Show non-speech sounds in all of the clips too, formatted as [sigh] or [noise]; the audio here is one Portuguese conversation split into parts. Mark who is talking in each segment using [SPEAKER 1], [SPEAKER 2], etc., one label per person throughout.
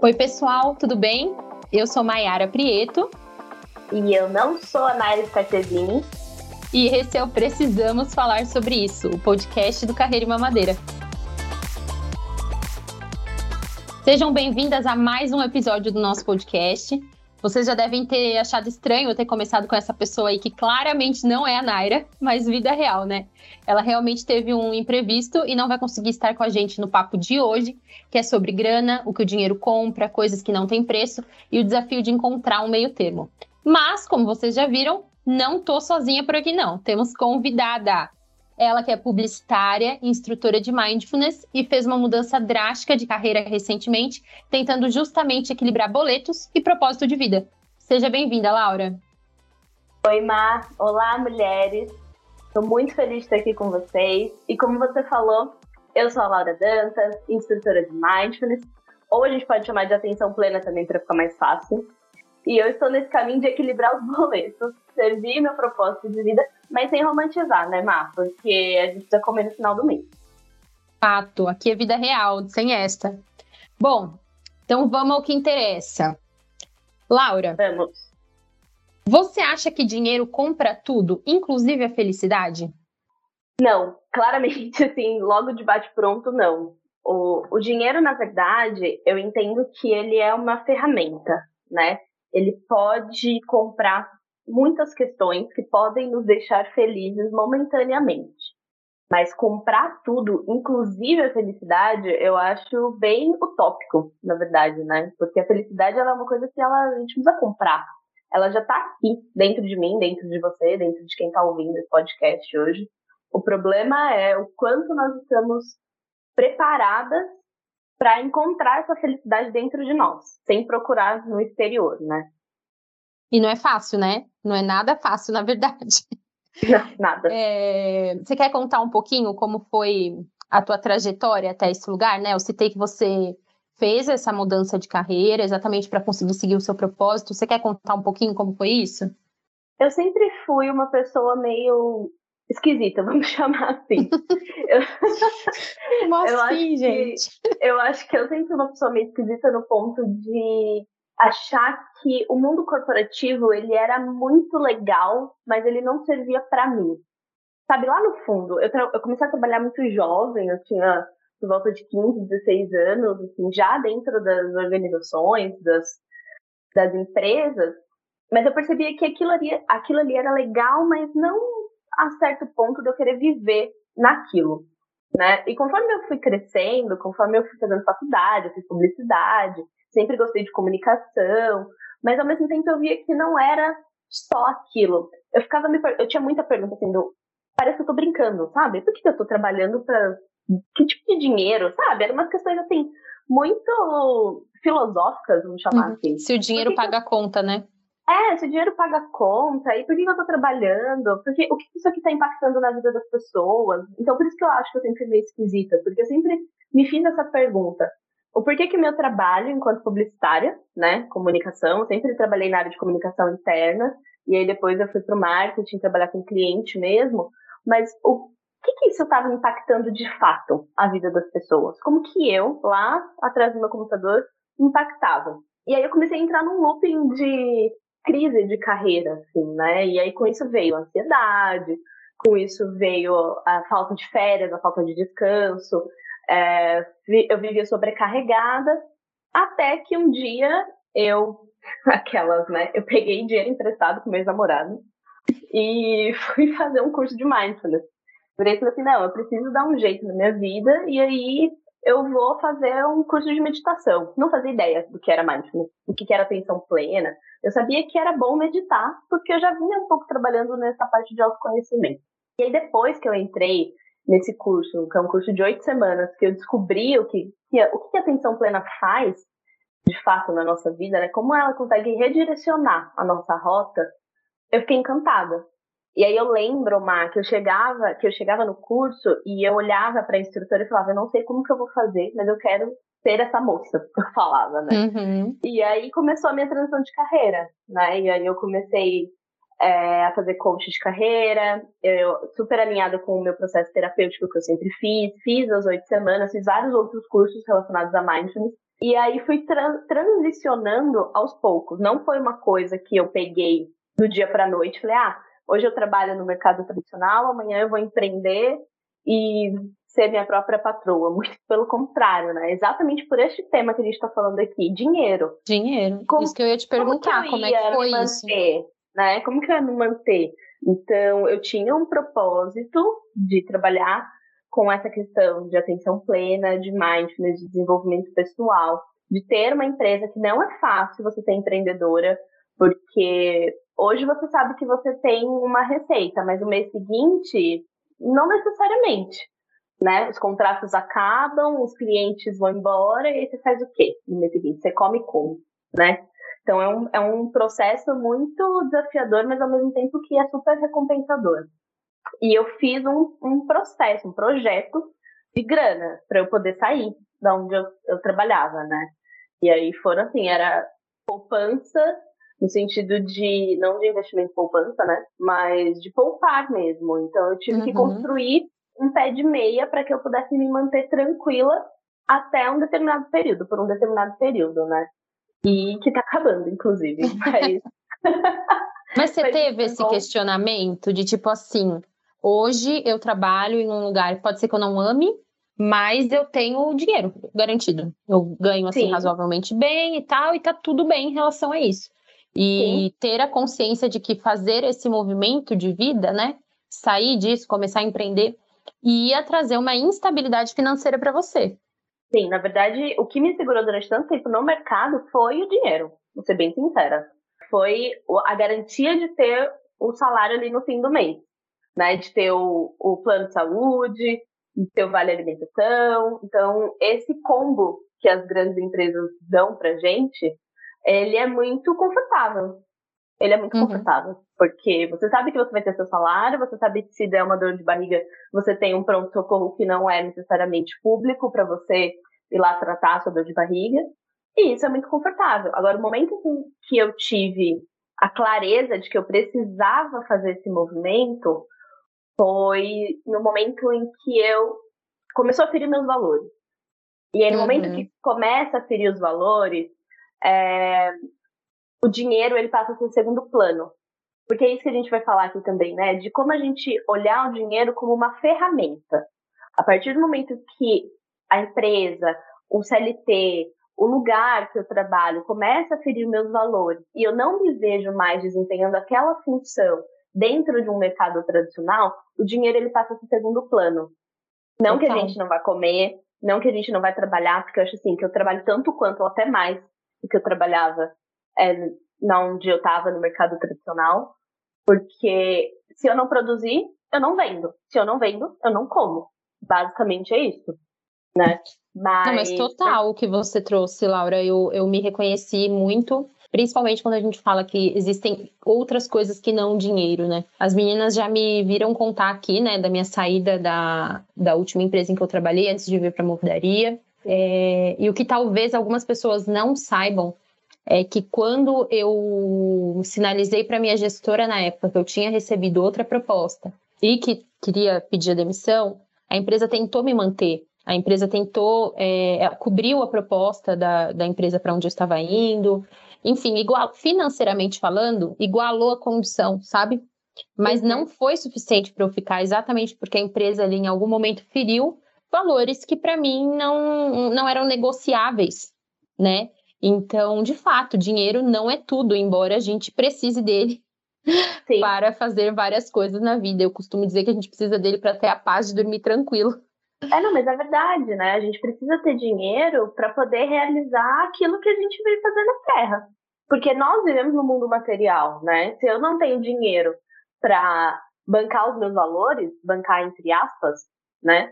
[SPEAKER 1] Oi, pessoal, tudo bem? Eu sou Maiara Prieto.
[SPEAKER 2] E eu não sou a Naira Scartesini.
[SPEAKER 1] E esse é o Precisamos Falar Sobre Isso, o podcast do Carreira e Mamadeira. Sejam bem-vindas a mais um episódio do nosso podcast. Vocês já devem ter achado estranho ter começado com essa pessoa aí que claramente não é a Naira, mas vida real, né? Ela realmente teve um imprevisto e não vai conseguir estar com a gente no papo de hoje, que é sobre grana, o que o dinheiro compra, coisas que não têm preço e o desafio de encontrar um meio termo. Mas, como vocês já viram, não tô sozinha por aqui não. Temos convidada. Ela que é publicitária, instrutora de mindfulness e fez uma mudança drástica de carreira recentemente, tentando justamente equilibrar boletos e propósito de vida. Seja bem-vinda, Laura.
[SPEAKER 2] Oi, Mar. Olá, mulheres. Estou muito feliz de estar aqui com vocês. E como você falou, eu sou a Laura Dantas, instrutora de mindfulness, ou a gente pode chamar de atenção plena também para ficar mais fácil. E eu estou nesse caminho de equilibrar os [laughs] boletos, servir meu propósito de vida, mas sem romantizar, né, Mar? Porque a gente precisa comer no final do mês.
[SPEAKER 1] Fato, aqui é vida real, sem esta. Bom, então vamos ao que interessa. Laura.
[SPEAKER 2] Vamos.
[SPEAKER 1] Você acha que dinheiro compra tudo, inclusive a felicidade?
[SPEAKER 2] Não, claramente, [laughs] assim, logo de bate-pronto, não. O, o dinheiro, na verdade, eu entendo que ele é uma ferramenta, né? Ele pode comprar muitas questões que podem nos deixar felizes momentaneamente. Mas comprar tudo, inclusive a felicidade, eu acho bem utópico, na verdade, né? Porque a felicidade ela é uma coisa que ela, a gente precisa comprar ela já está aqui, dentro de mim, dentro de você, dentro de quem está ouvindo esse podcast hoje. O problema é o quanto nós estamos preparadas para encontrar essa felicidade dentro de nós, sem procurar no exterior, né?
[SPEAKER 1] E não é fácil, né? Não é nada fácil, na verdade.
[SPEAKER 2] Não, nada.
[SPEAKER 1] É, você quer contar um pouquinho como foi a tua trajetória até esse lugar, né? Eu citei que você fez essa mudança de carreira exatamente para conseguir seguir o seu propósito. Você quer contar um pouquinho como foi isso?
[SPEAKER 2] Eu sempre fui uma pessoa meio esquisita, [laughs] vamos chamar assim. eu...
[SPEAKER 1] Como [laughs] eu assim, gente?
[SPEAKER 2] Que, eu acho que eu sempre fui uma pessoa meio esquisita no ponto de achar que o mundo corporativo ele era muito legal, mas ele não servia para mim. Sabe, lá no fundo, eu, eu comecei a trabalhar muito jovem, eu tinha por volta de 15, 16 anos, assim, já dentro das organizações, das, das empresas, mas eu percebia que aquilo ali, aquilo ali era legal, mas não a certo ponto de eu querer viver naquilo, né? E conforme eu fui crescendo, conforme eu fui fazendo faculdade, eu fiz publicidade, sempre gostei de comunicação, mas ao mesmo tempo eu via que não era só aquilo. Eu ficava me, eu tinha muita pergunta assim, do, parece que eu tô brincando, sabe? Por que, que eu tô trabalhando para que tipo de dinheiro, sabe? Eram umas questões assim, muito filosóficas, vamos chamar uhum. assim.
[SPEAKER 1] Se o dinheiro paga a conta, né?
[SPEAKER 2] É, se o dinheiro paga conta, e por que eu tô trabalhando? Porque o que isso aqui tá impactando na vida das pessoas? Então, por isso que eu acho que eu sempre fui meio esquisita, porque eu sempre me fiz essa pergunta. O porquê que meu trabalho enquanto publicitária, né, comunicação, sempre trabalhei na área de comunicação interna, e aí depois eu fui pro marketing, trabalhar com cliente mesmo, mas o que, que isso estava impactando de fato a vida das pessoas? Como que eu, lá atrás do meu computador, impactava? E aí eu comecei a entrar num looping de crise de carreira, assim, né? E aí com isso veio a ansiedade, com isso veio a falta de férias, a falta de descanso, é, eu vivia sobrecarregada, até que um dia eu, [laughs] aquelas, né? Eu peguei dinheiro emprestado com meu ex-namorado e [laughs] fui fazer um curso de mindfulness. Virei e falei assim, não, eu preciso dar um jeito na minha vida e aí eu vou fazer um curso de meditação. Não fazia ideia do que era mindfulness, do que era atenção plena. Eu sabia que era bom meditar, porque eu já vinha um pouco trabalhando nessa parte de autoconhecimento. E aí depois que eu entrei nesse curso, que é um curso de oito semanas, que eu descobri o que, que o que a atenção plena faz, de fato, na nossa vida, né? Como ela consegue redirecionar a nossa rota, eu fiquei encantada. E aí eu lembro, Má, que eu chegava, que eu chegava no curso e eu olhava para a instrutora e falava, eu não sei como que eu vou fazer, mas eu quero ser essa moça, [laughs] eu falava, né?
[SPEAKER 1] Uhum.
[SPEAKER 2] E aí começou a minha transição de carreira, né? E aí eu comecei é, a fazer coach de carreira, eu super alinhada com o meu processo terapêutico que eu sempre fiz, fiz as oito semanas, fiz vários outros cursos relacionados a mindfulness, e aí fui tra transicionando aos poucos. Não foi uma coisa que eu peguei do dia para noite, falei, ah, hoje eu trabalho no mercado tradicional, amanhã eu vou empreender e ser minha própria patroa. [laughs] Muito pelo contrário, né? Exatamente por este tema que a gente está falando aqui, dinheiro.
[SPEAKER 1] Dinheiro. Como, isso que eu ia te perguntar, como, como é que foi isso?
[SPEAKER 2] né? Como que eu ia me manter? Então, eu tinha um propósito de trabalhar com essa questão de atenção plena, de mindfulness, de desenvolvimento pessoal, de ter uma empresa que não é fácil você ser empreendedora, porque hoje você sabe que você tem uma receita, mas no mês seguinte, não necessariamente. Né? Os contratos acabam, os clientes vão embora, e aí você faz o quê no mês seguinte? Você come como, né? Então é um, é um processo muito desafiador, mas ao mesmo tempo que é super recompensador. E eu fiz um, um processo, um projeto de grana para eu poder sair da onde eu, eu trabalhava, né? E aí foram assim, era poupança no sentido de não de investimento poupança, né? Mas de poupar mesmo. Então eu tive uhum. que construir um pé de meia para que eu pudesse me manter tranquila até um determinado período, por um determinado período, né? E que tá acabando, inclusive. [laughs] Mas,
[SPEAKER 1] Mas você teve esse bom. questionamento de tipo assim, hoje eu trabalho em um lugar, pode ser que eu não ame, mas eu tenho dinheiro garantido. Eu ganho assim Sim. razoavelmente bem e tal, e tá tudo bem em relação a isso. E Sim. ter a consciência de que fazer esse movimento de vida, né? Sair disso, começar a empreender, ia trazer uma instabilidade financeira para você.
[SPEAKER 2] Sim, na verdade, o que me segurou durante tanto tempo no mercado foi o dinheiro, vou ser bem sincera. Foi a garantia de ter o salário ali no fim do mês, né? De ter o, o plano de saúde, de ter o vale alimentação. Então, esse combo que as grandes empresas dão pra gente, ele é muito confortável. Ele é muito uhum. confortável. Porque você sabe que você vai ter seu salário, você sabe que se der uma dor de barriga, você tem um pronto-socorro que não é necessariamente público para você ir lá tratar a sua dor de barriga. E isso é muito confortável. Agora, o momento que eu tive a clareza de que eu precisava fazer esse movimento foi no momento em que eu começou a ferir meus valores. E aí, no uhum. momento que começa a ferir os valores, é, o dinheiro ele passa a ser segundo plano. Porque é isso que a gente vai falar aqui também, né? De como a gente olhar o dinheiro como uma ferramenta. A partir do momento que a empresa, o CLT, o lugar que eu trabalho começa a ferir meus valores e eu não me vejo mais desempenhando aquela função dentro de um mercado tradicional, o dinheiro ele passa para o segundo plano. Não okay. que a gente não vai comer, não que a gente não vai trabalhar, porque eu acho assim que eu trabalho tanto quanto ou até mais que eu trabalhava é, na onde eu estava no mercado tradicional, porque se eu não produzir, eu não vendo. Se eu não vendo, eu não como. Basicamente é isso, né?
[SPEAKER 1] Mas, não, mas total o que você trouxe, Laura, eu, eu me reconheci muito, principalmente quando a gente fala que existem outras coisas que não dinheiro, né? As meninas já me viram contar aqui, né, da minha saída da, da última empresa em que eu trabalhei antes de vir para a mordaria. É, e o que talvez algumas pessoas não saibam é que quando eu sinalizei para minha gestora na época que eu tinha recebido outra proposta e que queria pedir a demissão, a empresa tentou me manter. A empresa tentou, é, cobriu a proposta da, da empresa para onde eu estava indo. Enfim, igual, financeiramente falando, igualou a condição, sabe? Mas uhum. não foi suficiente para eu ficar, exatamente porque a empresa ali em algum momento feriu valores que para mim não, não eram negociáveis, né? Então, de fato, dinheiro não é tudo, embora a gente precise dele Sim. [laughs] para fazer várias coisas na vida. Eu costumo dizer que a gente precisa dele para ter a paz de dormir tranquilo.
[SPEAKER 2] É, não, mas é verdade, né? A gente precisa ter dinheiro para poder realizar aquilo que a gente veio fazer na Terra. Porque nós vivemos no mundo material, né? Se eu não tenho dinheiro para bancar os meus valores, bancar entre aspas, né?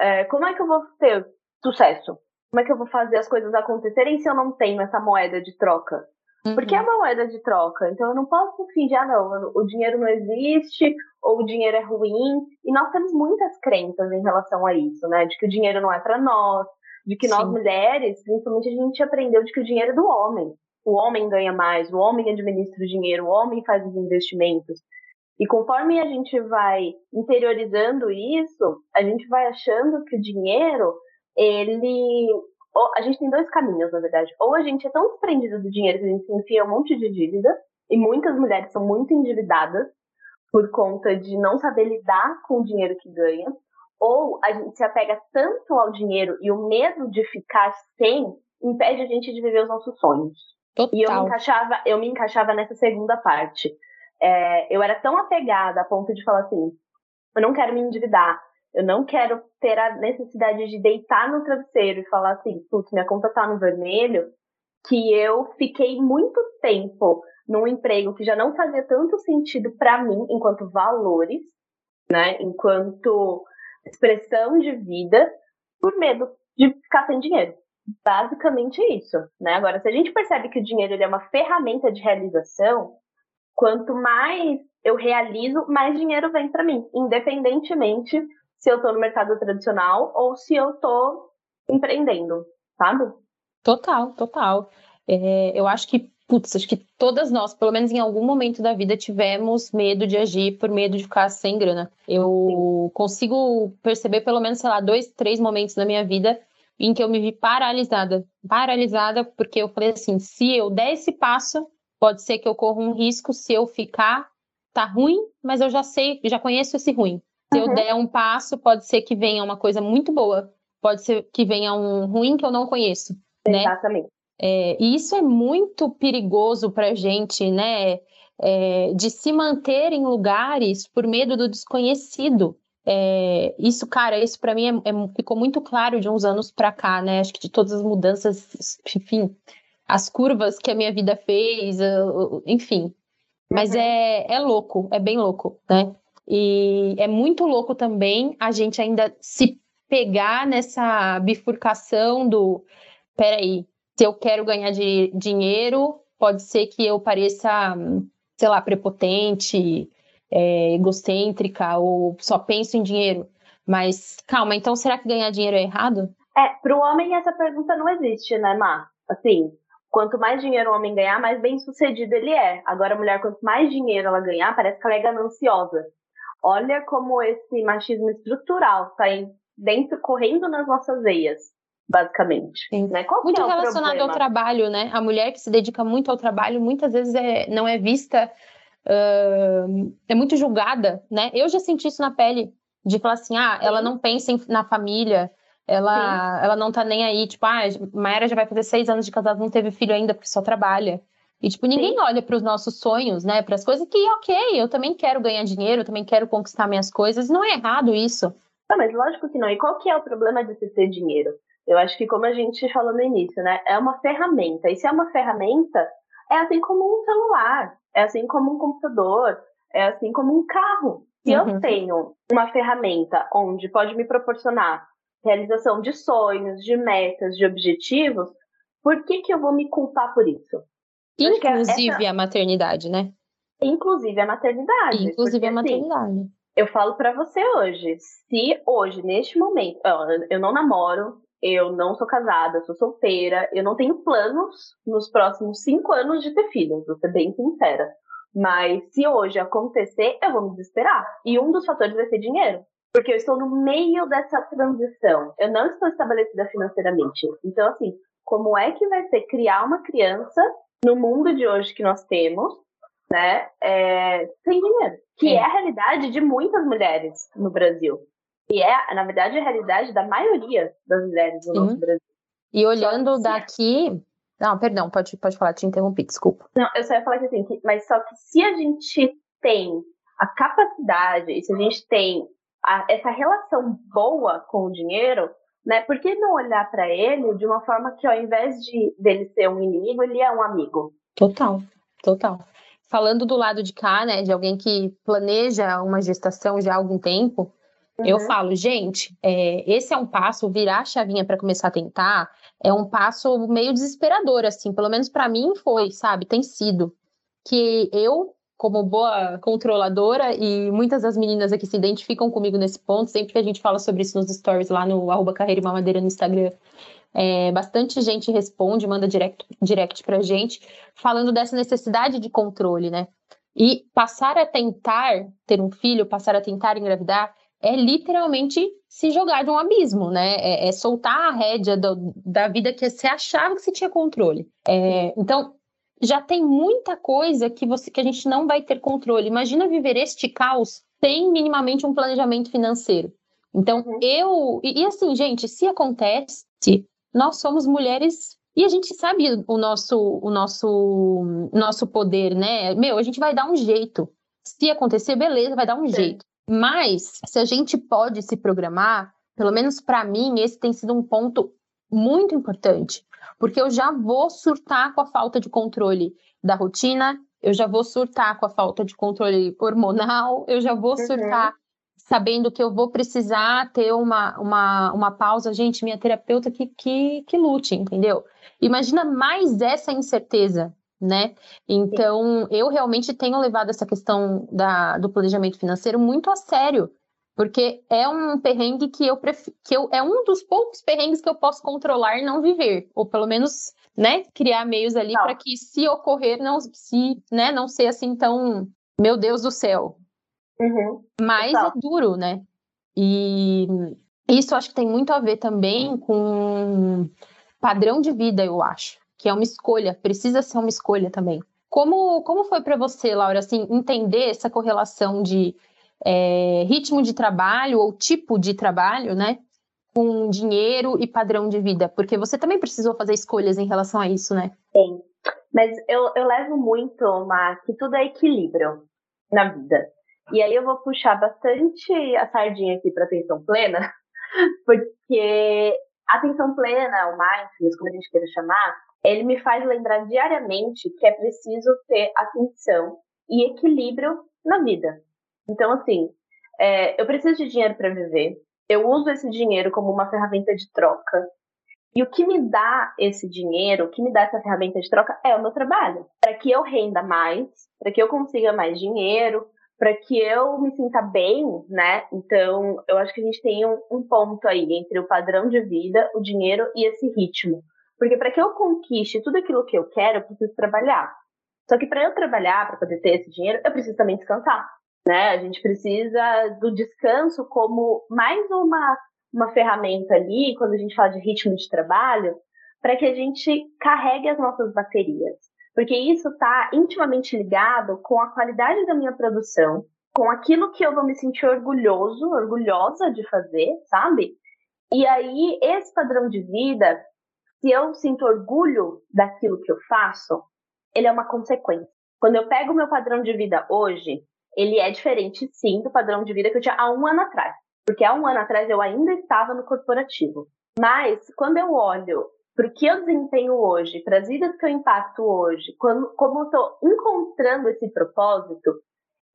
[SPEAKER 2] É, como é que eu vou ter sucesso? Como é que eu vou fazer as coisas acontecerem se eu não tenho essa moeda de troca? Uhum. Porque é uma moeda de troca, então eu não posso fingir, ah, não, o dinheiro não existe, ou o dinheiro é ruim. E nós temos muitas crenças em relação a isso, né? De que o dinheiro não é para nós, de que Sim. nós mulheres, principalmente, a gente aprendeu de que o dinheiro é do homem. o homem ganha mais, o homem administra o dinheiro, o homem faz os investimentos. E conforme a gente vai interiorizando isso, a gente vai achando que o dinheiro, ele. A gente tem dois caminhos, na verdade. Ou a gente é tão desprendido do dinheiro que a gente se enfia um monte de dívida, e muitas mulheres são muito endividadas por conta de não saber lidar com o dinheiro que ganha, ou a gente se apega tanto ao dinheiro e o medo de ficar sem impede a gente de viver os nossos sonhos.
[SPEAKER 1] Total.
[SPEAKER 2] E eu me encaixava, eu me encaixava nessa segunda parte. É, eu era tão apegada a ponto de falar assim: eu não quero me endividar, eu não quero ter a necessidade de deitar no travesseiro e falar assim, putz, minha conta tá no vermelho, que eu fiquei muito tempo num emprego que já não fazia tanto sentido para mim enquanto valores, né, enquanto expressão de vida, por medo de ficar sem dinheiro. Basicamente isso, né? Agora, se a gente percebe que o dinheiro é uma ferramenta de realização, quanto mais eu realizo, mais dinheiro vem para mim, independentemente se eu estou no mercado tradicional ou se eu estou empreendendo, sabe?
[SPEAKER 1] Total, total. É, eu acho que, putz, acho que todas nós, pelo menos em algum momento da vida, tivemos medo de agir por medo de ficar sem grana. Eu Sim. consigo perceber pelo menos, sei lá, dois, três momentos na minha vida em que eu me vi paralisada. Paralisada porque eu falei assim: se eu der esse passo, pode ser que eu corra um risco. Se eu ficar, tá ruim, mas eu já sei, já conheço esse ruim. Se uhum. eu der um passo, pode ser que venha uma coisa muito boa. Pode ser que venha um ruim que eu não conheço. Né?
[SPEAKER 2] Exatamente.
[SPEAKER 1] É, e isso é muito perigoso para a gente, né? É, de se manter em lugares por medo do desconhecido. É, isso, cara, isso para mim é, é, ficou muito claro de uns anos para cá, né? Acho que de todas as mudanças, enfim, as curvas que a minha vida fez, enfim. Mas uhum. é, é louco, é bem louco, né? E é muito louco também a gente ainda se pegar nessa bifurcação do peraí, se eu quero ganhar de, dinheiro, pode ser que eu pareça, sei lá, prepotente, é, egocêntrica ou só penso em dinheiro. Mas calma, então será que ganhar dinheiro é errado?
[SPEAKER 2] É, para o homem essa pergunta não existe, né, Má? Assim, quanto mais dinheiro o homem ganhar, mais bem sucedido ele é. Agora, a mulher, quanto mais dinheiro ela ganhar, parece que ela é gananciosa. Olha como esse machismo estrutural está dentro, correndo nas nossas veias, basicamente. Né?
[SPEAKER 1] muito
[SPEAKER 2] é
[SPEAKER 1] relacionado ao trabalho, né? A mulher que se dedica muito ao trabalho, muitas vezes é, não é vista uh, é muito julgada, né? Eu já senti isso na pele, de falar assim, ah, ela não pensa em, na família, ela, ela não tá nem aí, tipo, ah, Maera já vai fazer seis anos de casado, não teve filho ainda porque só trabalha. E, tipo, ninguém Sim. olha para os nossos sonhos, né? Para as coisas que, ok, eu também quero ganhar dinheiro, eu também quero conquistar minhas coisas. Não é errado isso.
[SPEAKER 2] Não, mas lógico que não. E qual que é o problema de se ter dinheiro? Eu acho que, como a gente falou no início, né? É uma ferramenta. E se é uma ferramenta, é assim como um celular é assim como um computador, é assim como um carro. Se uhum. eu tenho uma ferramenta onde pode me proporcionar realização de sonhos, de metas, de objetivos, por que, que eu vou me culpar por isso?
[SPEAKER 1] Inclusive essa... a maternidade, né?
[SPEAKER 2] Inclusive a maternidade.
[SPEAKER 1] Inclusive porque, a assim, maternidade. Assim,
[SPEAKER 2] eu falo para você hoje, se hoje, neste momento, eu não namoro, eu não sou casada, sou solteira, eu não tenho planos nos próximos cinco anos de ter filhos, vou ser bem sincera. Mas se hoje acontecer, eu vou me desesperar. E um dos fatores vai ser dinheiro. Porque eu estou no meio dessa transição. Eu não estou estabelecida financeiramente. Então, assim, como é que vai ser criar uma criança no mundo de hoje que nós temos, né, é, sem dinheiro? Que é. é a realidade de muitas mulheres no Brasil. E é, na verdade, a realidade da maioria das mulheres no Sim. nosso Brasil.
[SPEAKER 1] E olhando daqui. Não, perdão, pode, pode falar, te interrompi, desculpa.
[SPEAKER 2] Não, eu só ia falar que assim, que, mas só que se a gente tem a capacidade, se a gente tem a, essa relação boa com o dinheiro, né? Por que não olhar para ele de uma forma que, ao invés de dele ser um inimigo, ele é um amigo?
[SPEAKER 1] Total, total. Falando do lado de cá, né, de alguém que planeja uma gestação já há algum tempo, Uhum. Eu falo, gente, é, esse é um passo, virar a chavinha para começar a tentar, é um passo meio desesperador, assim, pelo menos para mim foi, sabe, tem sido. Que eu, como boa controladora, e muitas das meninas aqui se identificam comigo nesse ponto, sempre que a gente fala sobre isso nos stories lá no arroba carreira e mamadeira no Instagram, É, bastante gente responde, manda direct, direct pra gente, falando dessa necessidade de controle, né? E passar a tentar ter um filho, passar a tentar engravidar, é literalmente se jogar de um abismo, né? É, é soltar a rédea do, da vida que você achava que você tinha controle. É, então, já tem muita coisa que, você, que a gente não vai ter controle. Imagina viver este caos sem minimamente um planejamento financeiro. Então, uhum. eu. E, e, assim, gente, se acontece, nós somos mulheres. E a gente sabe o nosso, o nosso, nosso poder, né? Meu, a gente vai dar um jeito. Se acontecer, beleza, vai dar um Sim. jeito. Mas, se a gente pode se programar, pelo menos para mim, esse tem sido um ponto muito importante, porque eu já vou surtar com a falta de controle da rotina, eu já vou surtar com a falta de controle hormonal, eu já vou uhum. surtar sabendo que eu vou precisar ter uma, uma, uma pausa. Gente, minha terapeuta que, que, que lute, entendeu? Imagina mais essa incerteza, né? Então, eu realmente tenho levado essa questão da, do planejamento financeiro muito a sério, porque é um perrengue que eu prefiro, que eu, é um dos poucos perrengues que eu posso controlar e não viver, ou pelo menos, né, criar meios ali para que se ocorrer não se, né, não ser assim tão, meu Deus do céu,
[SPEAKER 2] Uhum.
[SPEAKER 1] Mas é duro, né? E isso acho que tem muito a ver também com padrão de vida, eu acho, que é uma escolha, precisa ser uma escolha também. Como, como foi para você, Laura, assim, entender essa correlação de é, ritmo de trabalho ou tipo de trabalho, né, com dinheiro e padrão de vida? Porque você também precisou fazer escolhas em relação a isso, né?
[SPEAKER 2] Sim, mas eu, eu levo muito, Mar, que tudo é equilíbrio na vida. E aí eu vou puxar bastante a sardinha aqui para atenção plena, [laughs] porque atenção plena, o mindfulness, como a gente queira chamar, ele me faz lembrar diariamente que é preciso ter atenção e equilíbrio na vida. Então, assim, é, eu preciso de dinheiro para viver, eu uso esse dinheiro como uma ferramenta de troca. E o que me dá esse dinheiro, o que me dá essa ferramenta de troca é o meu trabalho. Para que eu renda mais, para que eu consiga mais dinheiro, para que eu me sinta bem, né? Então, eu acho que a gente tem um, um ponto aí entre o padrão de vida, o dinheiro e esse ritmo. Porque para que eu conquiste tudo aquilo que eu quero, eu preciso trabalhar. Só que para eu trabalhar, para poder ter esse dinheiro, eu preciso também descansar, né? A gente precisa do descanso como mais uma uma ferramenta ali, quando a gente fala de ritmo de trabalho, para que a gente carregue as nossas baterias porque isso está intimamente ligado com a qualidade da minha produção, com aquilo que eu vou me sentir orgulhoso, orgulhosa de fazer, sabe? E aí, esse padrão de vida, se eu sinto orgulho daquilo que eu faço, ele é uma consequência. Quando eu pego o meu padrão de vida hoje, ele é diferente, sim, do padrão de vida que eu tinha há um ano atrás. Porque há um ano atrás eu ainda estava no corporativo. Mas, quando eu olho para o que eu desempenho hoje, para as vidas que eu impacto hoje, quando, como eu estou encontrando esse propósito,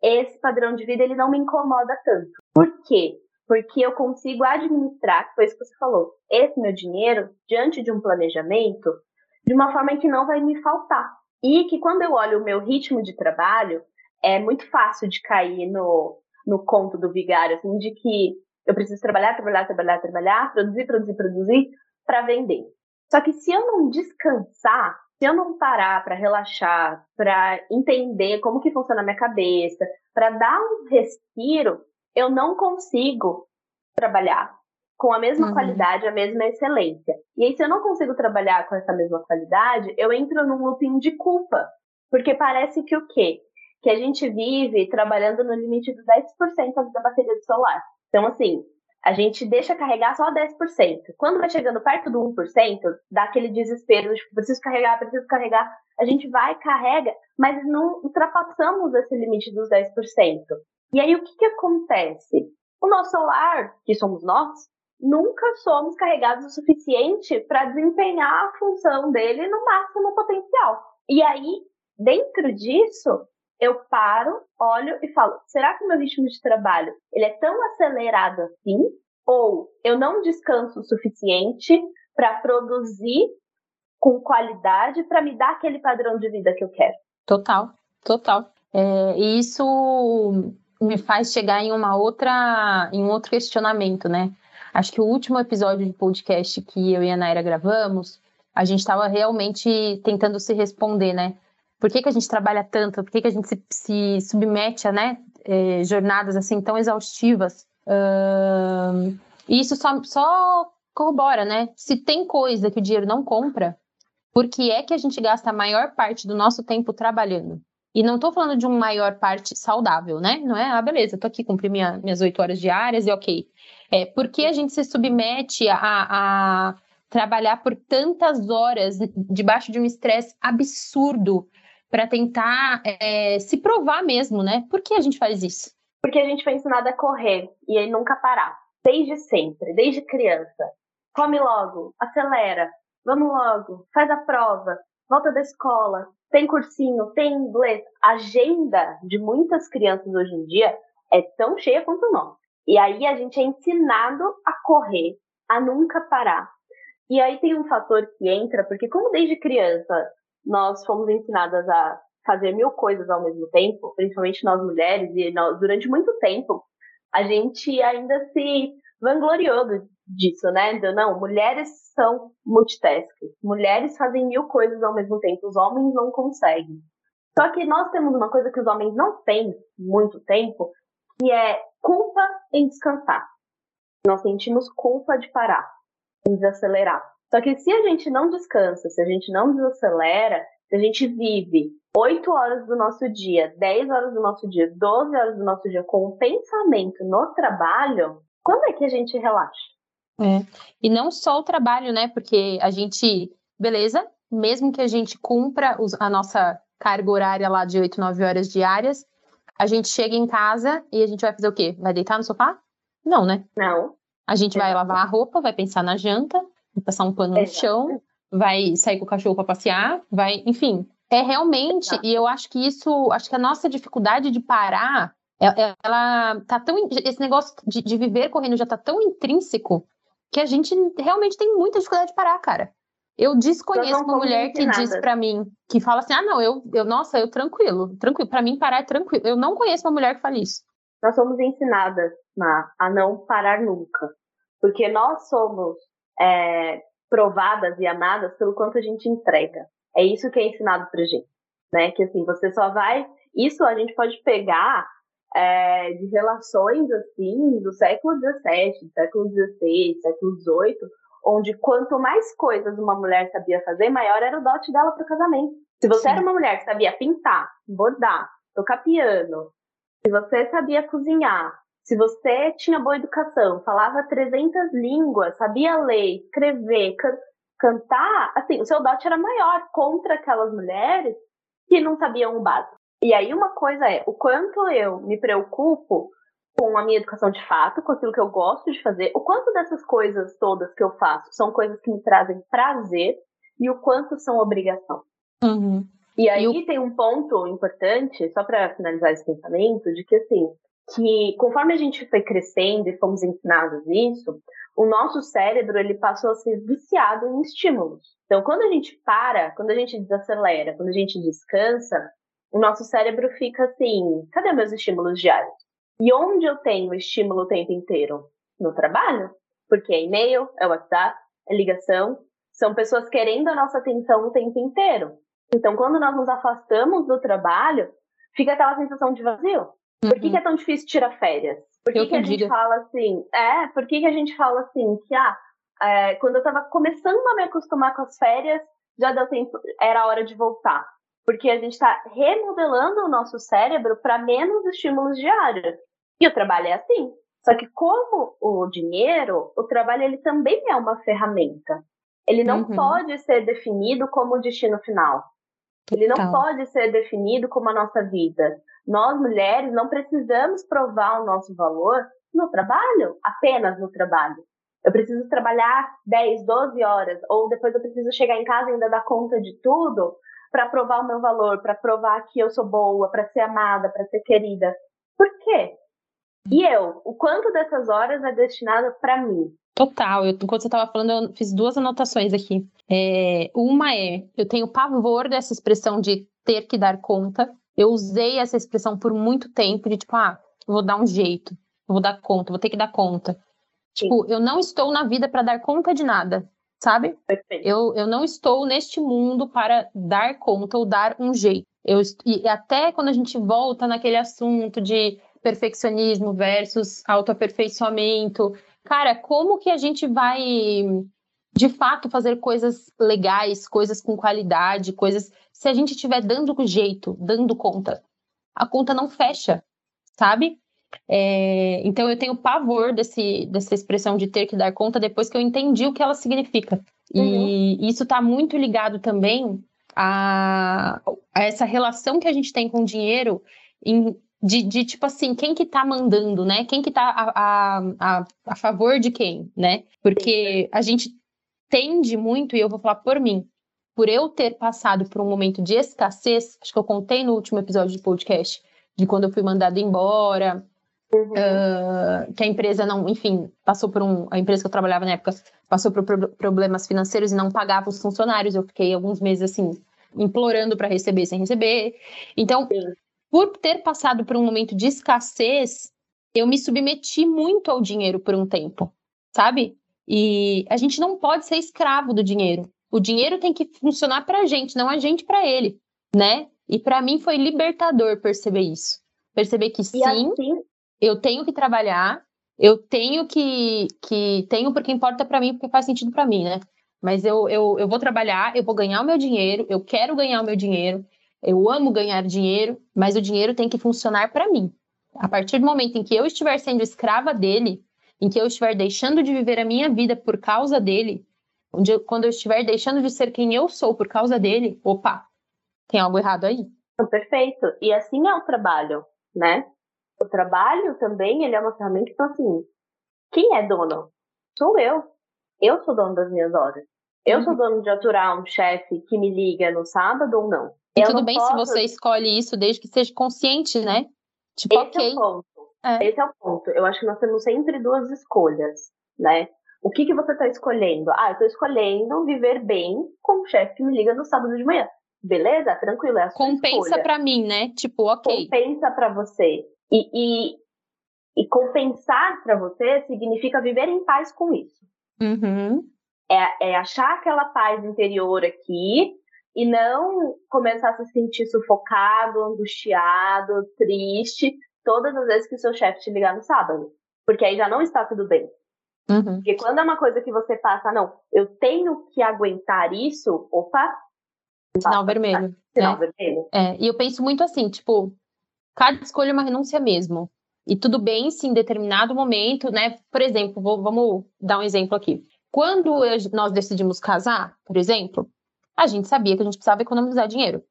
[SPEAKER 2] esse padrão de vida ele não me incomoda tanto. Por quê? Porque eu consigo administrar, que foi isso que você falou, esse meu dinheiro diante de um planejamento de uma forma que não vai me faltar. E que quando eu olho o meu ritmo de trabalho, é muito fácil de cair no, no conto do vigário, assim, de que eu preciso trabalhar, trabalhar, trabalhar, trabalhar, produzir, produzir, produzir para vender. Só que se eu não descansar, se eu não parar para relaxar, para entender como que funciona a minha cabeça, para dar um respiro, eu não consigo trabalhar com a mesma uhum. qualidade, a mesma excelência. E aí, se eu não consigo trabalhar com essa mesma qualidade, eu entro num looping de culpa. Porque parece que o quê? Que a gente vive trabalhando no limite dos 10% da bateria do celular. Então, assim, a gente deixa carregar só 10%. Quando vai chegando perto do 1%, dá aquele desespero, tipo, preciso carregar, preciso carregar. A gente vai, carrega, mas não ultrapassamos esse limite dos 10%. E aí o que, que acontece? O nosso celular, que somos nós, nunca somos carregados o suficiente para desempenhar a função dele no máximo potencial. E aí, dentro disso, eu paro, olho e falo: será que o meu ritmo de trabalho ele é tão acelerado assim? Ou eu não descanso o suficiente para produzir com qualidade para me dar aquele padrão de vida que eu quero?
[SPEAKER 1] Total, total. É, e isso me faz chegar em uma outra, em um outro questionamento, né? Acho que o último episódio de podcast que eu e a Naira gravamos, a gente estava realmente tentando se responder, né? Por que, que a gente trabalha tanto? Por que, que a gente se, se submete a né, eh, jornadas assim tão exaustivas? E isso só, só corrobora, né? Se tem coisa que o dinheiro não compra, por que é que a gente gasta a maior parte do nosso tempo trabalhando? E não estou falando de uma maior parte saudável, né? Não é, ah, beleza, estou aqui, cumpri minha, minhas oito horas diárias e ok. É, por que a gente se submete a, a trabalhar por tantas horas debaixo de um estresse absurdo para tentar é, se provar mesmo, né? Por que a gente faz isso?
[SPEAKER 2] Porque a gente foi ensinado a correr e aí nunca parar. Desde sempre, desde criança. Come logo, acelera, vamos logo, faz a prova, volta da escola, tem cursinho, tem inglês. A agenda de muitas crianças hoje em dia é tão cheia quanto nós. E aí a gente é ensinado a correr, a nunca parar. E aí tem um fator que entra, porque como desde criança nós fomos ensinadas a fazer mil coisas ao mesmo tempo, principalmente nós mulheres, e nós, durante muito tempo a gente ainda se vangloriou disso, né? Não, mulheres são multitask, mulheres fazem mil coisas ao mesmo tempo, os homens não conseguem. Só que nós temos uma coisa que os homens não têm muito tempo, que é culpa em descansar. Nós sentimos culpa de parar, em desacelerar. Só que se a gente não descansa, se a gente não desacelera, se a gente vive 8 horas do nosso dia, 10 horas do nosso dia, 12 horas do nosso dia com o pensamento no trabalho, quando é que a gente relaxa?
[SPEAKER 1] É. E não só o trabalho, né? Porque a gente, beleza, mesmo que a gente cumpra a nossa carga horária lá de 8, 9 horas diárias, a gente chega em casa e a gente vai fazer o quê? Vai deitar no sofá? Não, né?
[SPEAKER 2] Não.
[SPEAKER 1] A gente vai lavar a roupa, vai pensar na janta, passar um pano no chão, vai sair com o cachorro para passear, vai, enfim. É realmente, Exato. e eu acho que isso, acho que a nossa dificuldade de parar, ela, ela tá tão, esse negócio de, de viver correndo já tá tão intrínseco que a gente realmente tem muita dificuldade de parar, cara. Eu desconheço uma mulher que nada. diz para mim, que fala assim: ah, não, eu, eu nossa, eu tranquilo, tranquilo. Para mim, parar é tranquilo. Eu não conheço uma mulher que fale isso.
[SPEAKER 2] Nós somos ensinadas a não parar nunca. Porque nós somos é, provadas e amadas pelo quanto a gente entrega. É isso que é ensinado pra gente. Né? Que assim, você só vai. Isso a gente pode pegar é, de relações assim do século XVII, século XVI, século XVIII, onde quanto mais coisas uma mulher sabia fazer, maior era o dote dela para o casamento. Se você Sim. era uma mulher que sabia pintar, bordar, tocar piano, se você sabia cozinhar, se você tinha boa educação, falava 300 línguas, sabia ler, escrever, can cantar, assim, o seu dote era maior contra aquelas mulheres que não sabiam o básico. E aí uma coisa é, o quanto eu me preocupo com a minha educação de fato, com aquilo que eu gosto de fazer, o quanto dessas coisas todas que eu faço são coisas que me trazem prazer e o quanto são obrigação.
[SPEAKER 1] Uhum.
[SPEAKER 2] E aí e tem um ponto importante, só para finalizar esse pensamento, de que assim, que conforme a gente foi crescendo e fomos ensinados isso, o nosso cérebro ele passou a ser viciado em estímulos. Então, quando a gente para, quando a gente desacelera, quando a gente descansa, o nosso cérebro fica assim: cadê meus estímulos diários? E onde eu tenho estímulo o tempo inteiro? No trabalho. Porque é e-mail, é WhatsApp, é ligação. São pessoas querendo a nossa atenção o tempo inteiro. Então, quando nós nos afastamos do trabalho, fica aquela sensação de vazio. Por que, uhum. que é tão difícil tirar férias? Por que, que a gente fala assim? É, por que, que a gente fala assim que ah, é, quando eu estava começando a me acostumar com as férias, já deu tempo, era hora de voltar. Porque a gente está remodelando o nosso cérebro para menos estímulos diários. E o trabalho é assim. Só que como o dinheiro, o trabalho ele também é uma ferramenta. Ele não uhum. pode ser definido como o destino final. Ele não pode ser definido como a nossa vida. Nós, mulheres, não precisamos provar o nosso valor no trabalho, apenas no trabalho. Eu preciso trabalhar 10, 12 horas, ou depois eu preciso chegar em casa e ainda dar conta de tudo para provar o meu valor, para provar que eu sou boa, para ser amada, para ser querida. Por quê? E eu, o quanto dessas horas é destinado para mim?
[SPEAKER 1] Total. Eu, enquanto você estava falando, eu fiz duas anotações aqui. É, uma é, eu tenho pavor dessa expressão de ter que dar conta. Eu usei essa expressão por muito tempo, de tipo, ah, vou dar um jeito, vou dar conta, vou ter que dar conta. Tipo, eu não estou na vida para dar conta de nada, sabe?
[SPEAKER 2] Perfeito.
[SPEAKER 1] Eu, eu não estou neste mundo para dar conta ou dar um jeito. Eu, e até quando a gente volta naquele assunto de perfeccionismo versus autoaperfeiçoamento, cara, como que a gente vai de fato fazer coisas legais, coisas com qualidade, coisas se a gente estiver dando jeito, dando conta? A conta não fecha, sabe? É, então eu tenho pavor desse, dessa expressão de ter que dar conta depois que eu entendi o que ela significa. Uhum. E isso está muito ligado também a, a, essa relação que a gente tem com o dinheiro em, de, de, tipo assim, quem que tá mandando, né? Quem que tá a, a, a, favor de quem, né? Porque a gente tende muito, e eu vou falar por mim, por eu ter passado por um momento de escassez, acho que eu contei no último episódio do podcast, de quando eu fui mandada embora, Uhum. Uh, que a empresa não, enfim, passou por um. A empresa que eu trabalhava na época passou por problemas financeiros e não pagava os funcionários. Eu fiquei alguns meses assim, implorando para receber sem receber. Então. Por ter passado por um momento de escassez, eu me submeti muito ao dinheiro por um tempo, sabe? E a gente não pode ser escravo do dinheiro. O dinheiro tem que funcionar para a gente, não a gente para ele, né? E para mim foi libertador perceber isso. Perceber que sim, assim, eu tenho que trabalhar, eu tenho que, que tenho porque importa para mim, porque faz sentido para mim, né? Mas eu, eu, eu vou trabalhar, eu vou ganhar o meu dinheiro, eu quero ganhar o meu dinheiro, eu amo ganhar dinheiro, mas o dinheiro tem que funcionar para mim. A partir do momento em que eu estiver sendo escrava dele, em que eu estiver deixando de viver a minha vida por causa dele, eu, quando eu estiver deixando de ser quem eu sou por causa dele, opa, tem algo errado aí.
[SPEAKER 2] Perfeito. E assim é o trabalho, né? O trabalho também, ele é uma ferramenta, então assim, quem é dono? Sou eu. Eu sou dono das minhas horas. Eu uhum. sou dono de aturar um chefe que me liga no sábado ou não.
[SPEAKER 1] E
[SPEAKER 2] eu
[SPEAKER 1] tudo bem posso... se você escolhe isso desde que seja consciente, né? Tipo,
[SPEAKER 2] Esse
[SPEAKER 1] ok.
[SPEAKER 2] É o ponto. É. Esse é o ponto. Eu acho que nós temos sempre duas escolhas, né? O que, que você está escolhendo? Ah, eu estou escolhendo viver bem com o chefe que me liga no sábado de manhã. Beleza? Tranquilo, é a
[SPEAKER 1] sua Compensa para mim, né? Tipo, ok.
[SPEAKER 2] Compensa para você. E, e, e compensar para você significa viver em paz com isso.
[SPEAKER 1] Uhum.
[SPEAKER 2] É, é achar aquela paz interior aqui e não começar a se sentir sufocado, angustiado, triste todas as vezes que o seu chefe te ligar no sábado. Porque aí já não está tudo bem.
[SPEAKER 1] Uhum.
[SPEAKER 2] Porque quando é uma coisa que você passa, não, eu tenho que aguentar isso, opa.
[SPEAKER 1] Sinal vermelho.
[SPEAKER 2] Sinal né? vermelho.
[SPEAKER 1] É, e eu penso muito assim, tipo, cada escolha é uma renúncia mesmo. E tudo bem se em determinado momento, né? Por exemplo, vou, vamos dar um exemplo aqui. Quando eu, nós decidimos casar, por exemplo, a gente sabia que a gente precisava economizar dinheiro,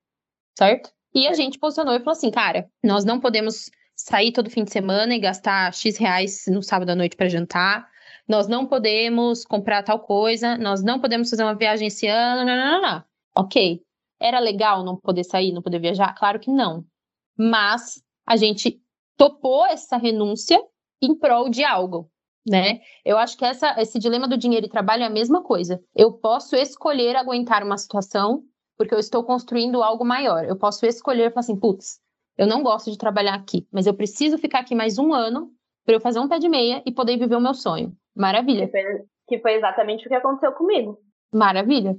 [SPEAKER 1] certo? E a gente posicionou e falou assim, cara, nós não podemos sair todo fim de semana e gastar X reais no sábado à noite para jantar. Nós não podemos comprar tal coisa, nós não podemos fazer uma viagem esse ano, não, não, não, não. Ok. Era legal não poder sair, não poder viajar? Claro que não mas a gente topou essa renúncia em prol de algo, né? Eu acho que essa, esse dilema do dinheiro e trabalho é a mesma coisa. Eu posso escolher aguentar uma situação porque eu estou construindo algo maior. Eu posso escolher falar assim, putz, eu não gosto de trabalhar aqui, mas eu preciso ficar aqui mais um ano para eu fazer um pé de meia e poder viver o meu sonho. Maravilha.
[SPEAKER 2] Que foi, que foi exatamente o que aconteceu comigo.
[SPEAKER 1] Maravilha.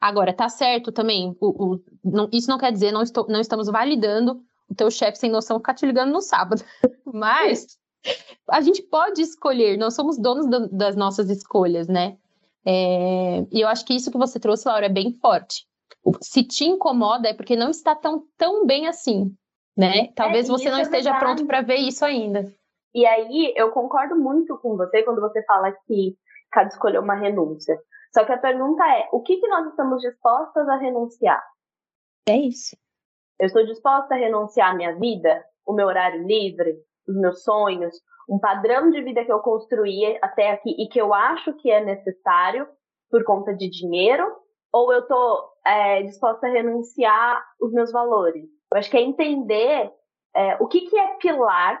[SPEAKER 1] Agora, tá certo também, o, o, não, isso não quer dizer, não, estou, não estamos validando o teu chefe sem noção ficar te ligando no sábado. [laughs] Mas a gente pode escolher, nós somos donos do, das nossas escolhas, né? É, e eu acho que isso que você trouxe, Laura, é bem forte. Se te incomoda é porque não está tão, tão bem assim, né? Talvez é, você não é esteja verdade. pronto para ver isso ainda.
[SPEAKER 2] E aí, eu concordo muito com você quando você fala que cada escolha é uma renúncia. Só que a pergunta é, o que, que nós estamos dispostas a renunciar?
[SPEAKER 1] É isso.
[SPEAKER 2] Eu estou disposta a renunciar à minha vida, o meu horário livre, os meus sonhos, um padrão de vida que eu construí até aqui e que eu acho que é necessário por conta de dinheiro, ou eu estou é, disposta a renunciar os meus valores? Eu acho que é entender é, o que, que é pilar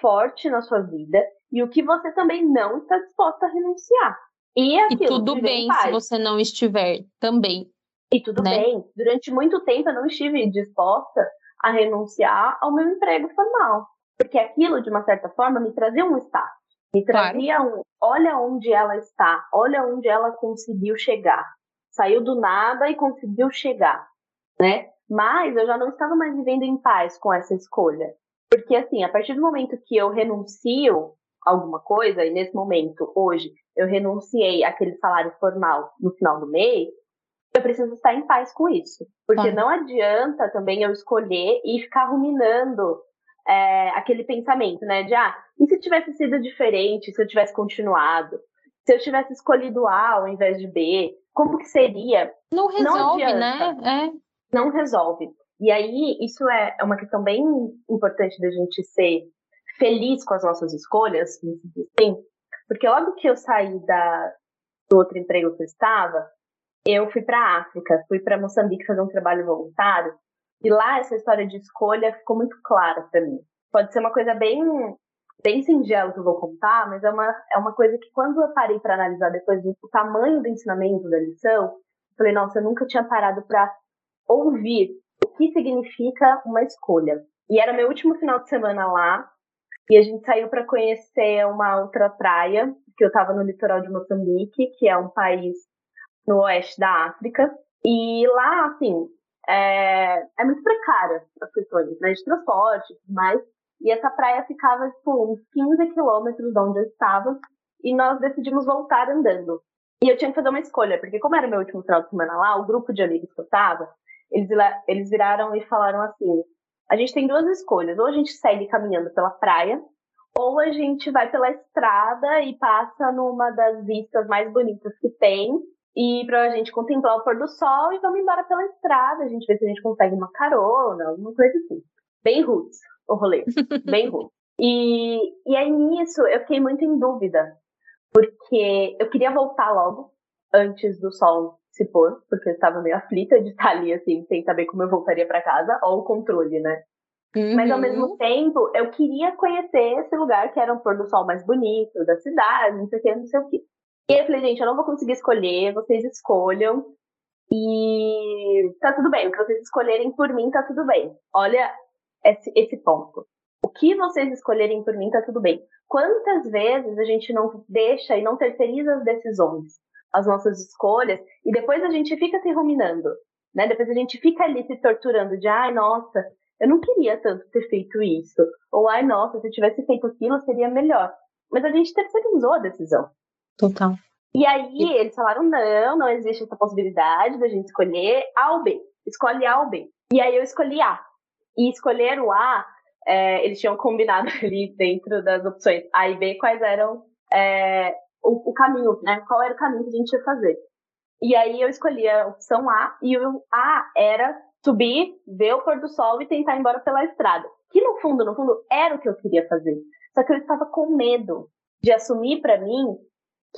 [SPEAKER 2] forte na sua vida e o que você também não está disposta a renunciar.
[SPEAKER 1] E, aquilo, e tudo bem se você não estiver também.
[SPEAKER 2] E tudo né? bem. Durante muito tempo eu não estive disposta a renunciar ao meu emprego formal. Porque aquilo, de uma certa forma, me trazia um status. Me trazia claro. um, olha onde ela está, olha onde ela conseguiu chegar. Saiu do nada e conseguiu chegar, né? Mas eu já não estava mais vivendo em paz com essa escolha. Porque, assim, a partir do momento que eu renuncio alguma coisa, e nesse momento, hoje, eu renunciei àquele salário formal no final do mês, eu preciso estar em paz com isso. Porque não adianta também eu escolher e ficar ruminando é, aquele pensamento, né? De, ah, e se tivesse sido diferente, se eu tivesse continuado? Se eu tivesse escolhido A ao invés de B, como que seria?
[SPEAKER 1] Não resolve, não né? É.
[SPEAKER 2] Não resolve. E aí, isso é, é uma questão bem importante da gente ser feliz com as nossas escolhas, assim, porque logo que eu saí da, do outro emprego que eu estava, eu fui para a África, fui para Moçambique fazer um trabalho voluntário, e lá essa história de escolha ficou muito clara para mim. Pode ser uma coisa bem bem singela que eu vou contar, mas é uma, é uma coisa que quando eu parei para analisar depois do tamanho do ensinamento da lição, eu falei, nossa, eu nunca tinha parado para ouvir o que significa uma escolha. E era meu último final de semana lá, e a gente saiu para conhecer uma outra praia, que eu estava no litoral de Moçambique, que é um país no oeste da África. E lá, assim, é, é muito precária as questões né, de transporte e tudo mais. E essa praia ficava, tipo, uns 15 quilômetros de onde eu estava. E nós decidimos voltar andando. E eu tinha que fazer uma escolha, porque como era meu último final de semana lá, o grupo de amigos que eu estava, eles, eles viraram e falaram assim, a gente tem duas escolhas, ou a gente segue caminhando pela praia, ou a gente vai pela estrada e passa numa das vistas mais bonitas que tem, e pra gente contemplar o pôr do sol e vamos embora pela estrada, a gente vê se a gente consegue uma carona, alguma coisa assim. Bem roots, o rolê. [laughs] Bem roots. E, e aí nisso eu fiquei muito em dúvida, porque eu queria voltar logo, antes do sol se pôr, porque eu estava meio aflita de estar ali, assim, sem saber como eu voltaria para casa, ou o controle, né? Uhum. Mas ao mesmo tempo, eu queria conhecer esse lugar que era um pôr do sol mais bonito da cidade, não sei o que, não sei o que. E eu falei, gente, eu não vou conseguir escolher, vocês escolham. E tá tudo bem, o que vocês escolherem por mim tá tudo bem. Olha esse, esse ponto. O que vocês escolherem por mim tá tudo bem. Quantas vezes a gente não deixa e não terceiriza as decisões, as nossas escolhas, e depois a gente fica se ruminando, né? Depois a gente fica ali se torturando de, ai, nossa, eu não queria tanto ter feito isso. Ou, ai, nossa, se eu tivesse feito aquilo, seria melhor. Mas a gente terceirizou a decisão.
[SPEAKER 1] Total.
[SPEAKER 2] E aí eles falaram: não, não existe essa possibilidade da gente escolher A ou B. Escolhe A ou B. E aí eu escolhi A. E escolher o A, é, eles tinham combinado [laughs] ali dentro das opções A e B quais eram é, o, o, caminho, né? Qual era o caminho que a gente ia fazer. E aí eu escolhi a opção A, e o A era subir, ver o pôr do sol e tentar ir embora pela estrada. Que no fundo, no fundo, era o que eu queria fazer. Só que eu estava com medo de assumir para mim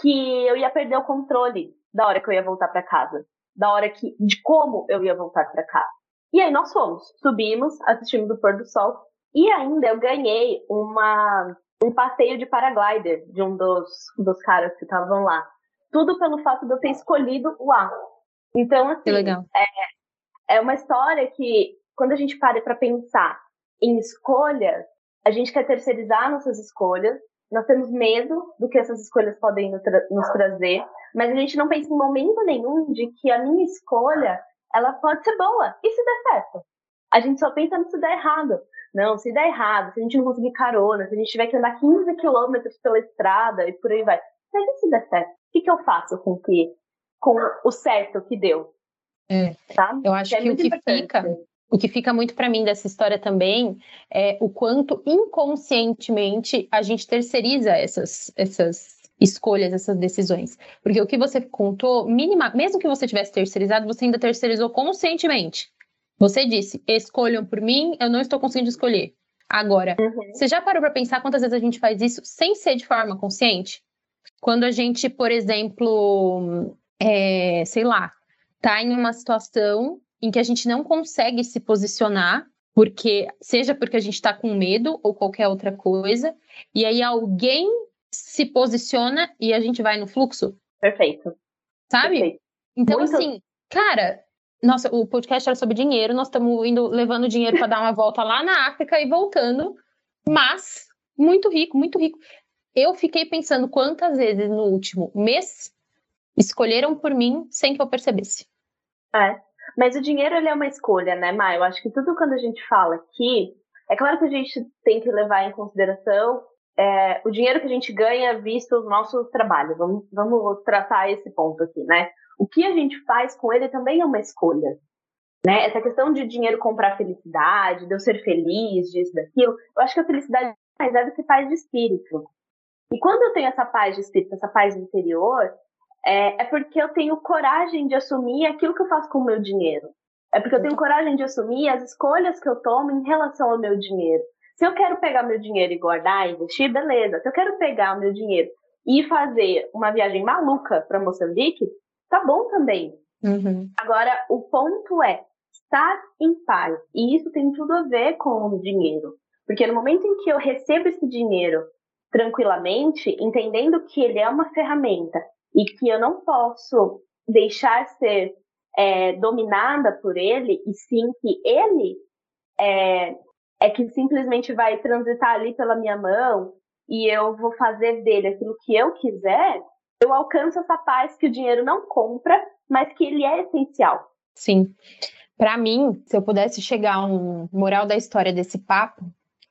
[SPEAKER 2] que eu ia perder o controle da hora que eu ia voltar para casa, da hora que de como eu ia voltar para casa. E aí nós fomos, subimos, assistimos o pôr do sol e ainda eu ganhei uma um passeio de paraglider de um dos, dos caras que estavam lá. Tudo pelo fato de eu ter escolhido o A. Então, assim, é, é uma história que, quando a gente para para pensar em escolhas, a gente quer terceirizar nossas escolhas nós temos medo do que essas escolhas podem nos, tra nos trazer, mas a gente não pensa em momento nenhum de que a minha escolha ela pode ser boa. E se der certo? A gente só pensa no se der errado. Não, se der errado, se a gente não conseguir carona, se a gente tiver que andar 15 quilômetros pela estrada e por aí vai. Mas e se der certo? O que, que eu faço com que com o certo que deu?
[SPEAKER 1] É, tá? Eu acho que, é que o que importante. fica o que fica muito para mim dessa história também é o quanto inconscientemente a gente terceiriza essas, essas escolhas, essas decisões. Porque o que você contou, minima, mesmo que você tivesse terceirizado, você ainda terceirizou conscientemente. Você disse: escolham por mim, eu não estou conseguindo escolher. Agora, uhum. você já parou para pensar quantas vezes a gente faz isso sem ser de forma consciente? Quando a gente, por exemplo, é, sei lá, tá em uma situação em que a gente não consegue se posicionar, porque seja porque a gente está com medo ou qualquer outra coisa, e aí alguém se posiciona e a gente vai no fluxo.
[SPEAKER 2] Perfeito.
[SPEAKER 1] Sabe?
[SPEAKER 2] Perfeito.
[SPEAKER 1] Então, Muito... assim, cara, nossa, o podcast era sobre dinheiro, nós estamos indo levando dinheiro para dar uma volta lá na África e voltando, mas muito rico, muito rico. eu fiquei pensando quantas vezes no último mês escolheram por mim sem que eu percebesse.
[SPEAKER 2] É. Mas o dinheiro ele é uma escolha, né, Maia? Eu acho que tudo quando a gente fala aqui, é claro que a gente tem que levar em consideração é, o dinheiro que a gente ganha visto os nossos trabalhos. Vamos, vamos tratar esse ponto aqui, né? O que a gente faz com ele também é uma escolha. Né? Essa questão de dinheiro comprar felicidade, de eu ser feliz, disso, daquilo, eu acho que a felicidade mais deve ser paz de espírito. E quando eu tenho essa paz de espírito, essa paz interior, é, é porque eu tenho coragem de assumir aquilo que eu faço com o meu dinheiro. É porque eu tenho coragem de assumir as escolhas que eu tomo em relação ao meu dinheiro. Se eu quero pegar meu dinheiro e guardar e investir, beleza. Se eu quero pegar o meu dinheiro e fazer uma viagem maluca para Moçambique, tá bom também.
[SPEAKER 1] Uhum.
[SPEAKER 2] Agora, o ponto é estar em paz. E isso tem tudo a ver com o dinheiro. Porque no momento em que eu recebo esse dinheiro tranquilamente, entendendo que ele é uma ferramenta e que eu não posso deixar ser é, dominada por ele, e sim que ele é, é que simplesmente vai transitar ali pela minha mão e eu vou fazer dele aquilo que eu quiser, eu alcanço essa paz que o dinheiro não compra, mas que ele é essencial.
[SPEAKER 1] Sim. Para mim, se eu pudesse chegar a um moral da história desse papo,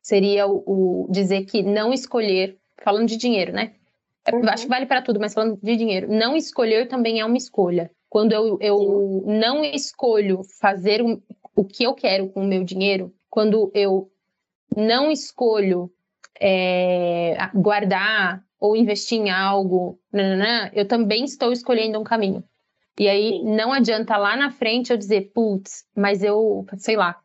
[SPEAKER 1] seria o, o dizer que não escolher, falando de dinheiro, né? Uhum. Acho que vale para tudo, mas falando de dinheiro, não escolher também é uma escolha. Quando eu, eu não escolho fazer o, o que eu quero com o meu dinheiro, quando eu não escolho é, guardar ou investir em algo, nananã, eu também estou escolhendo um caminho. E aí Sim. não adianta lá na frente eu dizer, putz, mas eu, sei lá,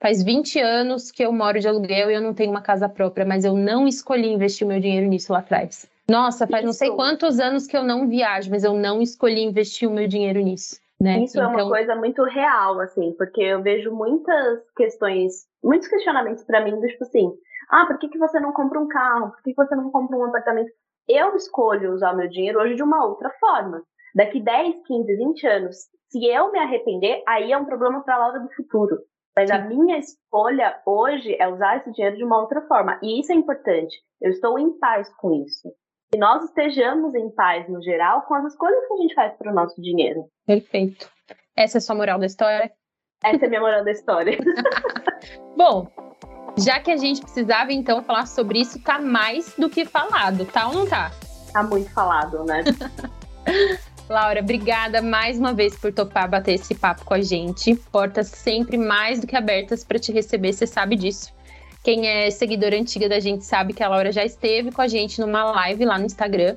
[SPEAKER 1] faz 20 anos que eu moro de aluguel e eu não tenho uma casa própria, mas eu não escolhi investir meu dinheiro nisso lá atrás. Nossa, faz Isso. não sei quantos anos que eu não viajo, mas eu não escolhi investir o meu dinheiro nisso. Né?
[SPEAKER 2] Isso então... é uma então coisa muito real, assim, porque eu vejo muitas questões, muitos questionamentos para mim, do tipo assim, ah, por que, que você não compra um carro? Por que, que você não compra um apartamento? Eu escolho usar o meu dinheiro hoje de uma outra forma. Daqui 10, 15, 20 anos, se eu me arrepender, aí é um problema para a Laura do futuro. Mas Sim. a minha escolha hoje é usar esse dinheiro de uma outra forma. E isso é importante. Eu estou em paz com isso. Que nós estejamos em paz, no geral, com as escolhas que a gente faz para o nosso dinheiro.
[SPEAKER 1] Perfeito. Essa é a sua moral da história?
[SPEAKER 2] Essa é a minha moral da história. [laughs] [laughs]
[SPEAKER 1] Bom, já que a gente precisava então falar sobre isso, tá mais do que falado, tá ou não tá?
[SPEAKER 2] Tá muito falado, né? [laughs]
[SPEAKER 1] Laura, obrigada mais uma vez por topar bater esse papo com a gente. Portas sempre mais do que abertas para te receber, você sabe disso. Quem é seguidora antiga da gente sabe que a Laura já esteve com a gente numa live lá no Instagram.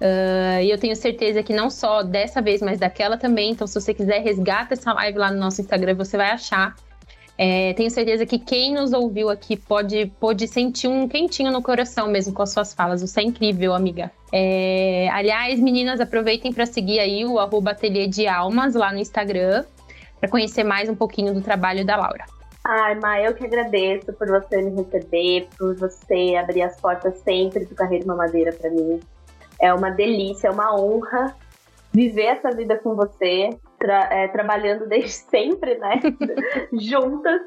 [SPEAKER 1] Uh, e eu tenho certeza que não só dessa vez, mas daquela também. Então, se você quiser, resgata essa live lá no nosso Instagram, você vai achar. É, tenho certeza que quem nos ouviu aqui pode, pode sentir um quentinho no coração mesmo com as suas falas. Você é incrível, amiga. É, aliás, meninas, aproveitem para seguir aí o arroba Ateliê de Almas lá no Instagram para conhecer mais um pouquinho do trabalho da Laura.
[SPEAKER 2] Ai, Ma, eu que agradeço por você me receber, por você abrir as portas sempre do Carreira Mamadeira para mim. É uma delícia, é uma honra viver essa vida com você, tra é, trabalhando desde [laughs] sempre, né? [laughs] Juntas.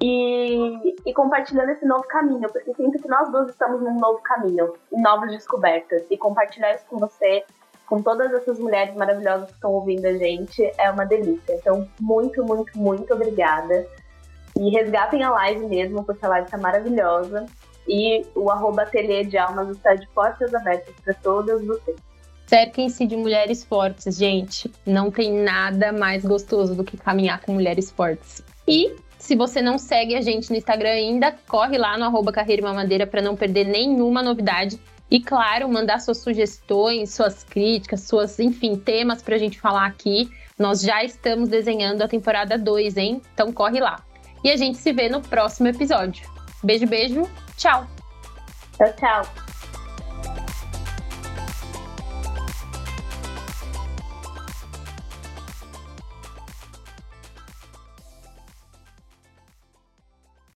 [SPEAKER 2] E, e, compartilhando esse novo caminho, porque sinto que nós duas estamos num novo caminho, novas descobertas. E compartilhar isso com você, com todas essas mulheres maravilhosas que estão ouvindo a gente, é uma delícia. Então, muito, muito, muito obrigada. E resgatem a live mesmo, porque a live está maravilhosa. E o arroba ateliê de almas está de portas abertas para todas vocês.
[SPEAKER 1] Cerquem-se de mulheres fortes, gente. Não tem nada mais gostoso do que caminhar com mulheres fortes. E se você não segue a gente no Instagram ainda, corre lá no arroba Carreira e Mamadeira para não perder nenhuma novidade. E claro, mandar suas sugestões, suas críticas, suas, enfim, temas para a gente falar aqui. Nós já estamos desenhando a temporada 2, hein? Então corre lá. E a gente se vê no próximo episódio. Beijo, beijo. Tchau.
[SPEAKER 2] Tchau, tchau.